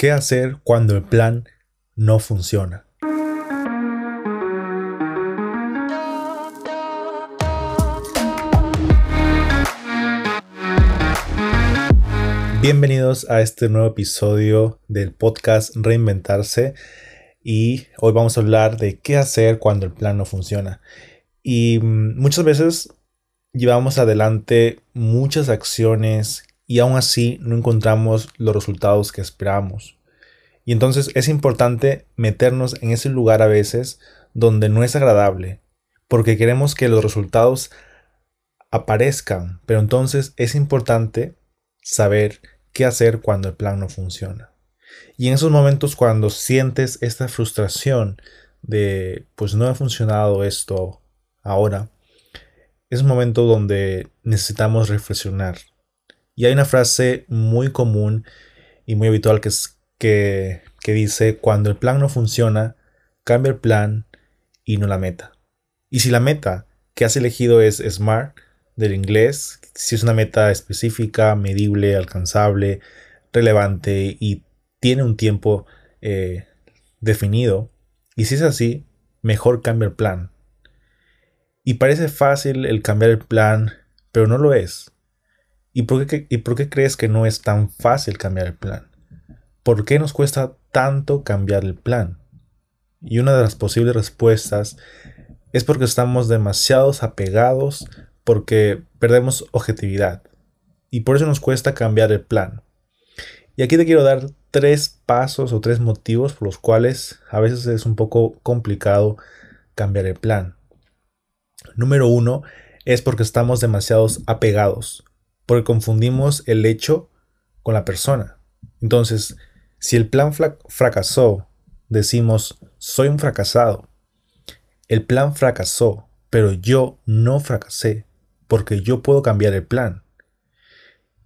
¿Qué hacer cuando el plan no funciona? Bienvenidos a este nuevo episodio del podcast Reinventarse y hoy vamos a hablar de qué hacer cuando el plan no funciona. Y mm, muchas veces llevamos adelante muchas acciones y aún así no encontramos los resultados que esperamos. Y entonces es importante meternos en ese lugar a veces donde no es agradable, porque queremos que los resultados aparezcan, pero entonces es importante saber qué hacer cuando el plan no funciona. Y en esos momentos cuando sientes esta frustración de pues no ha funcionado esto ahora, es un momento donde necesitamos reflexionar. Y hay una frase muy común y muy habitual que, es, que, que dice, cuando el plan no funciona, cambia el plan y no la meta. Y si la meta que has elegido es SMART, del inglés, si es una meta específica, medible, alcanzable, relevante y tiene un tiempo eh, definido, y si es así, mejor cambia el plan. Y parece fácil el cambiar el plan, pero no lo es. ¿Y por, qué, ¿Y por qué crees que no es tan fácil cambiar el plan? ¿Por qué nos cuesta tanto cambiar el plan? Y una de las posibles respuestas es porque estamos demasiado apegados, porque perdemos objetividad. Y por eso nos cuesta cambiar el plan. Y aquí te quiero dar tres pasos o tres motivos por los cuales a veces es un poco complicado cambiar el plan. Número uno es porque estamos demasiado apegados, porque confundimos el hecho con la persona. Entonces, si el plan fracasó, decimos, soy un fracasado. El plan fracasó, pero yo no fracasé, porque yo puedo cambiar el plan.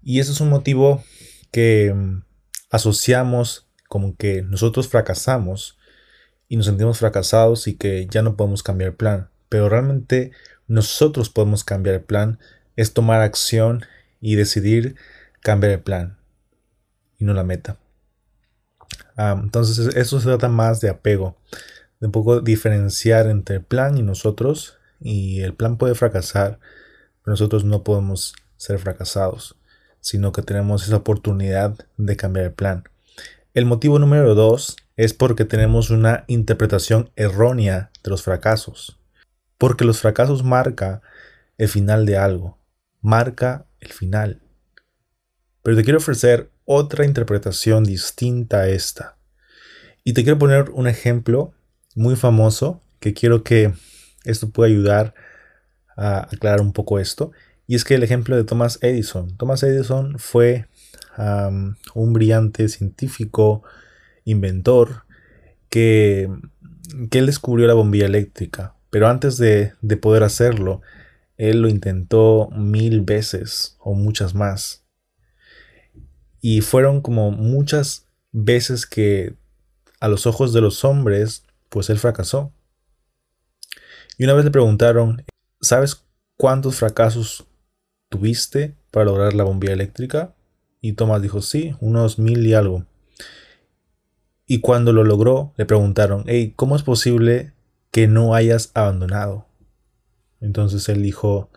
Y eso es un motivo que mm, asociamos como que nosotros fracasamos y nos sentimos fracasados y que ya no podemos cambiar el plan pero realmente nosotros podemos cambiar el plan, es tomar acción y decidir cambiar el plan y no la meta. Ah, entonces eso se trata más de apego, de un poco diferenciar entre el plan y nosotros y el plan puede fracasar, pero nosotros no podemos ser fracasados, sino que tenemos esa oportunidad de cambiar el plan. El motivo número dos es porque tenemos una interpretación errónea de los fracasos. Porque los fracasos marca el final de algo, marca final. Pero te quiero ofrecer otra interpretación distinta a esta. Y te quiero poner un ejemplo muy famoso que quiero que esto pueda ayudar a aclarar un poco esto. Y es que el ejemplo de Thomas Edison. Thomas Edison fue un brillante científico, inventor, que, que él descubrió la bombilla eléctrica. Pero antes de, poder hacerlo, él lo intentó mil veces o muchas más. Y fueron como muchas veces que a los ojos de los hombres, pues él fracasó. Y una vez le preguntaron, ¿sabes cuántos fracasos tuviste para lograr la bombilla eléctrica? Y Tomás dijo, sí, unos mil y algo. Y cuando lo logró, le preguntaron, hey, ¿cómo es posible que no hayas abandonado. Entonces él dijo,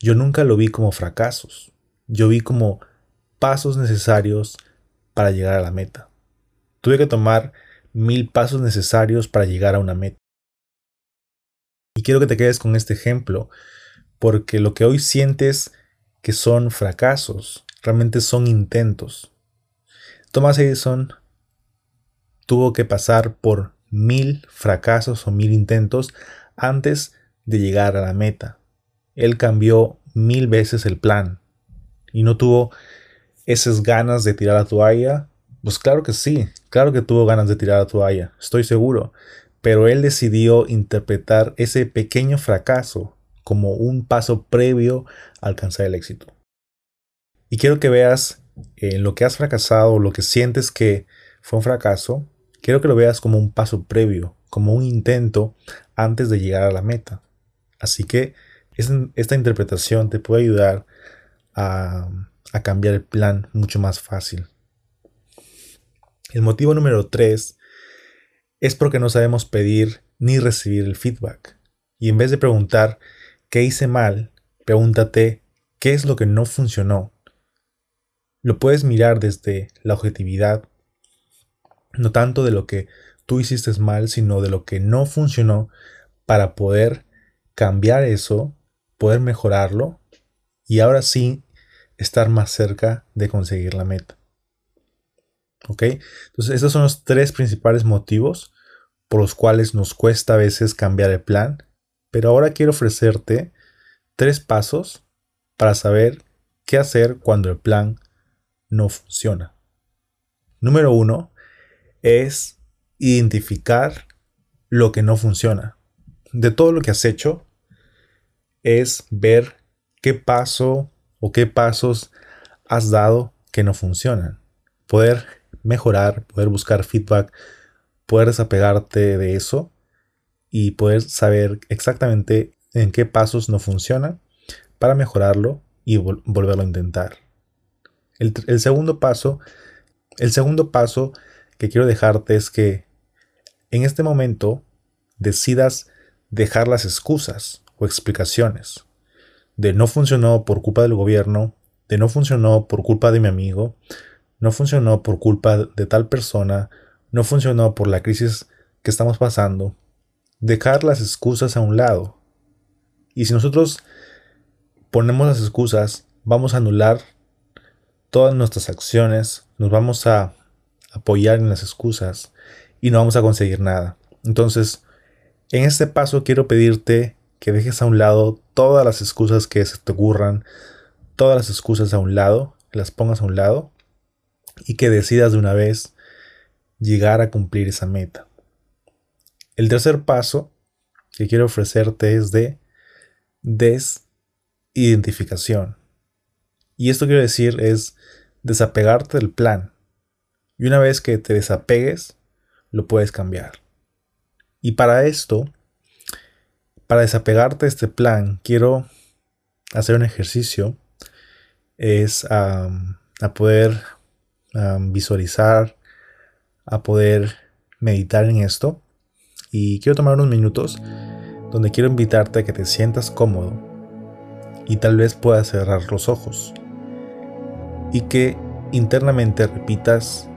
yo nunca lo vi como fracasos, yo vi como pasos necesarios para llegar a la meta. Tuve que tomar mil pasos necesarios para llegar a una meta. Y quiero que te quedes con este ejemplo, porque lo que hoy sientes que son fracasos, realmente son intentos. Thomas Edison tuvo que pasar por mil fracasos o mil intentos antes de llegar a la meta. Él cambió mil veces el plan y no tuvo esas ganas de tirar la toalla. Pues claro que sí, claro que tuvo ganas de tirar la toalla, estoy seguro, pero él decidió interpretar ese pequeño fracaso como un paso previo a alcanzar el éxito. Y quiero que veas en lo que has fracasado, lo que sientes que fue un fracaso, Quiero que lo veas como un paso previo, como un intento antes de llegar a la meta. Así que esta interpretación te puede ayudar a, cambiar el plan mucho más fácil. El motivo número tres es porque no sabemos pedir ni recibir el feedback. Y en vez de preguntar qué hice mal, pregúntate qué es lo que no funcionó. Lo puedes mirar desde la objetividad, no tanto de lo que tú hiciste mal, sino de lo que no funcionó para poder cambiar eso, poder mejorarlo y ahora sí estar más cerca de conseguir la meta. ¿Ok? Entonces, estos son los tres principales motivos por los cuales nos cuesta a veces cambiar el plan, pero ahora quiero ofrecerte tres pasos para saber qué hacer cuando el plan no funciona. Número uno es identificar lo que no funciona. De todo lo que has hecho, es ver qué paso o qué pasos has dado que no funcionan. Poder mejorar, poder buscar feedback, poder desapegarte de eso y poder saber exactamente en qué pasos no funcionan para mejorarlo y volverlo a intentar. El, segundo paso, el segundo paso que quiero dejarte es que en este momento decidas dejar las excusas o explicaciones de no funcionó por culpa del gobierno, de no funcionó por culpa de mi amigo, no funcionó por culpa de tal persona, no funcionó por la crisis que estamos pasando. Dejar las excusas a un lado. Y si nosotros ponemos las excusas, vamos a anular todas nuestras acciones, nos vamos a apoyar en las excusas y no vamos a conseguir nada. Entonces, en este paso quiero pedirte que dejes a un lado todas las excusas que se te ocurran, todas las excusas a un lado, las pongas a un lado y que decidas de una vez llegar a cumplir esa meta. El tercer paso que quiero ofrecerte es de desidentificación. Y esto quiero decir es desapegarte del plan. Y una vez que te desapegues, lo puedes cambiar. Y para esto, para desapegarte de este plan, quiero hacer un ejercicio. Es a poder visualizar, a poder meditar en esto. Y quiero tomar unos minutos donde quiero invitarte a que te sientas cómodo y tal vez puedas cerrar los ojos y que internamente repitas,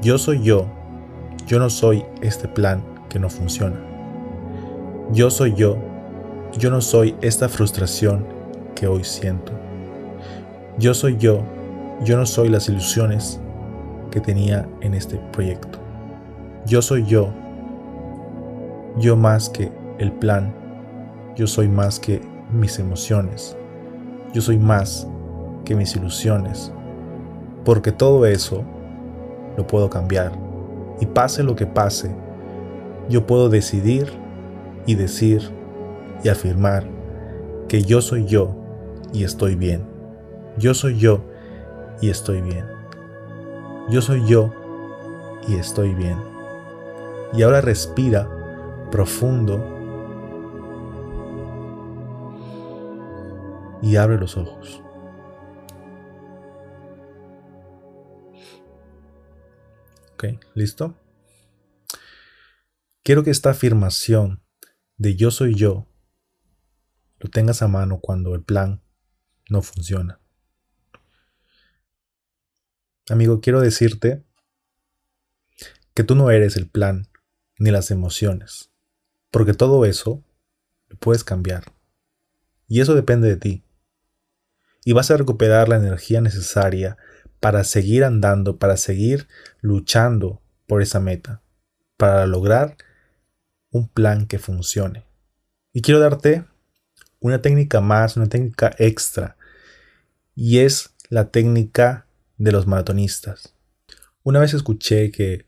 yo soy yo, yo no soy este plan que no funciona. Yo soy yo, yo no soy esta frustración que hoy siento. Yo soy yo, yo no soy las ilusiones que tenía en este proyecto. Yo soy yo, yo más que el plan, yo soy más que mis emociones, yo soy más que mis ilusiones, porque todo eso lo puedo cambiar. Y pase lo que pase, yo puedo decidir y decir y afirmar que yo soy yo y estoy bien. Yo soy yo y estoy bien. Yo soy yo y estoy bien. Y ahora respira profundo y abre los ojos. Ok, ¿listo? Quiero que esta afirmación de yo soy yo lo tengas a mano cuando el plan no funciona. Amigo, quiero decirte que tú no eres el plan ni las emociones, porque todo eso lo puedes cambiar. Y eso depende de ti. Y vas a recuperar la energía necesaria para seguir andando, para seguir luchando por esa meta, para lograr un plan que funcione. Y quiero darte una técnica más, una técnica extra, y es la técnica de los maratonistas. Una vez escuché que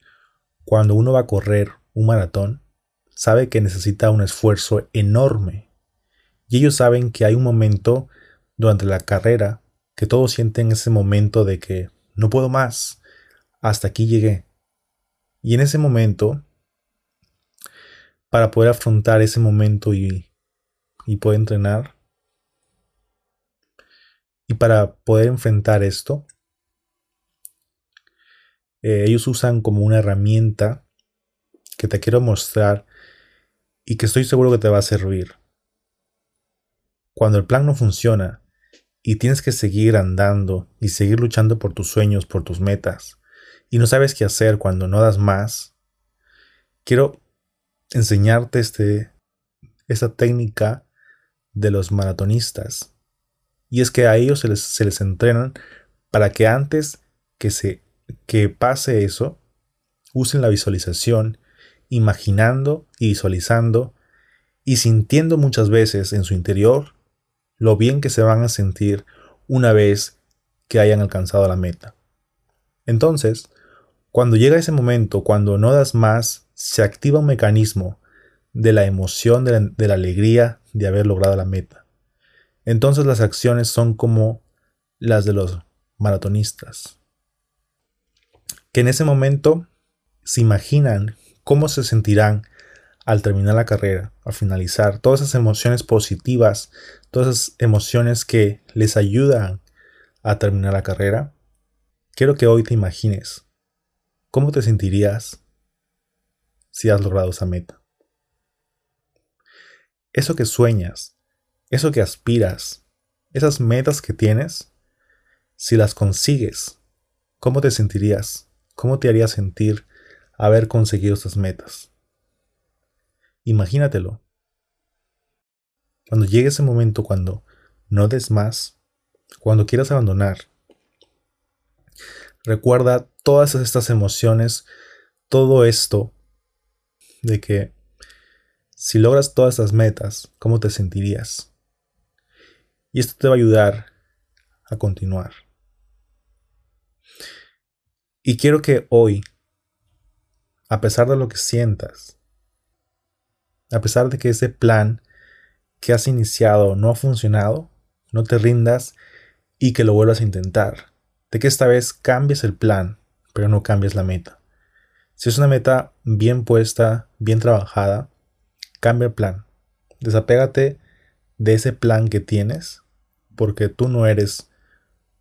cuando uno va a correr un maratón, sabe que necesita un esfuerzo enorme. Y ellos saben que hay un momento durante la carrera que todos sienten ese momento de que no puedo más, hasta aquí llegué. Y en ese momento, para poder afrontar ese momento y, y poder entrenar, y para poder enfrentar esto, eh, ellos usan como una herramienta que te quiero mostrar y que estoy seguro que te va a servir. Cuando el plan no funciona y tienes que seguir andando y seguir luchando por tus sueños, por tus metas, y no sabes qué hacer cuando no das más, quiero enseñarte este, esta técnica de los maratonistas. Y es que a ellos se les, se les entrenan para que antes que, se, que pase eso, usen la visualización, imaginando y visualizando y sintiendo muchas veces en su interior lo bien que se van a sentir una vez que hayan alcanzado la meta. Entonces, cuando llega ese momento, cuando no das más, se activa un mecanismo de la emoción, de la, alegría de haber logrado la meta. Entonces las acciones son como las de los maratonistas, que en ese momento se imaginan cómo se sentirán al terminar la carrera, al finalizar, todas esas emociones positivas, todas esas emociones que les ayudan a terminar la carrera, quiero que hoy te imagines cómo te sentirías si has logrado esa meta. Eso que sueñas, eso que aspiras, esas metas que tienes, si las consigues, ¿cómo te sentirías? ¿Cómo te haría sentir haber conseguido estas metas? Imagínatelo. Cuando llegue ese momento, cuando no des más, cuando quieras abandonar, recuerda todas estas emociones, todo esto de que si logras todas estas metas, ¿cómo te sentirías? Y esto te va a ayudar a continuar. Y quiero que hoy, a pesar de lo que sientas, a pesar de que ese plan que has iniciado no ha funcionado, no te rindas y que lo vuelvas a intentar. De que esta vez cambies el plan, pero no cambies la meta. Si es una meta bien puesta, bien trabajada, cambia el plan. Desapégate de ese plan que tienes, porque tú no eres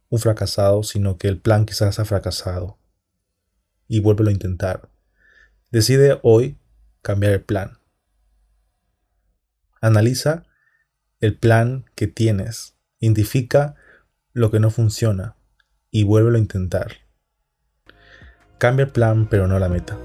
un fracasado, sino que el plan quizás ha fracasado y vuélvelo a intentar. Decide hoy cambiar el plan. Analiza el plan que tienes. Identifica lo que no funciona y vuélvelo a intentar. Cambia el plan pero no la meta.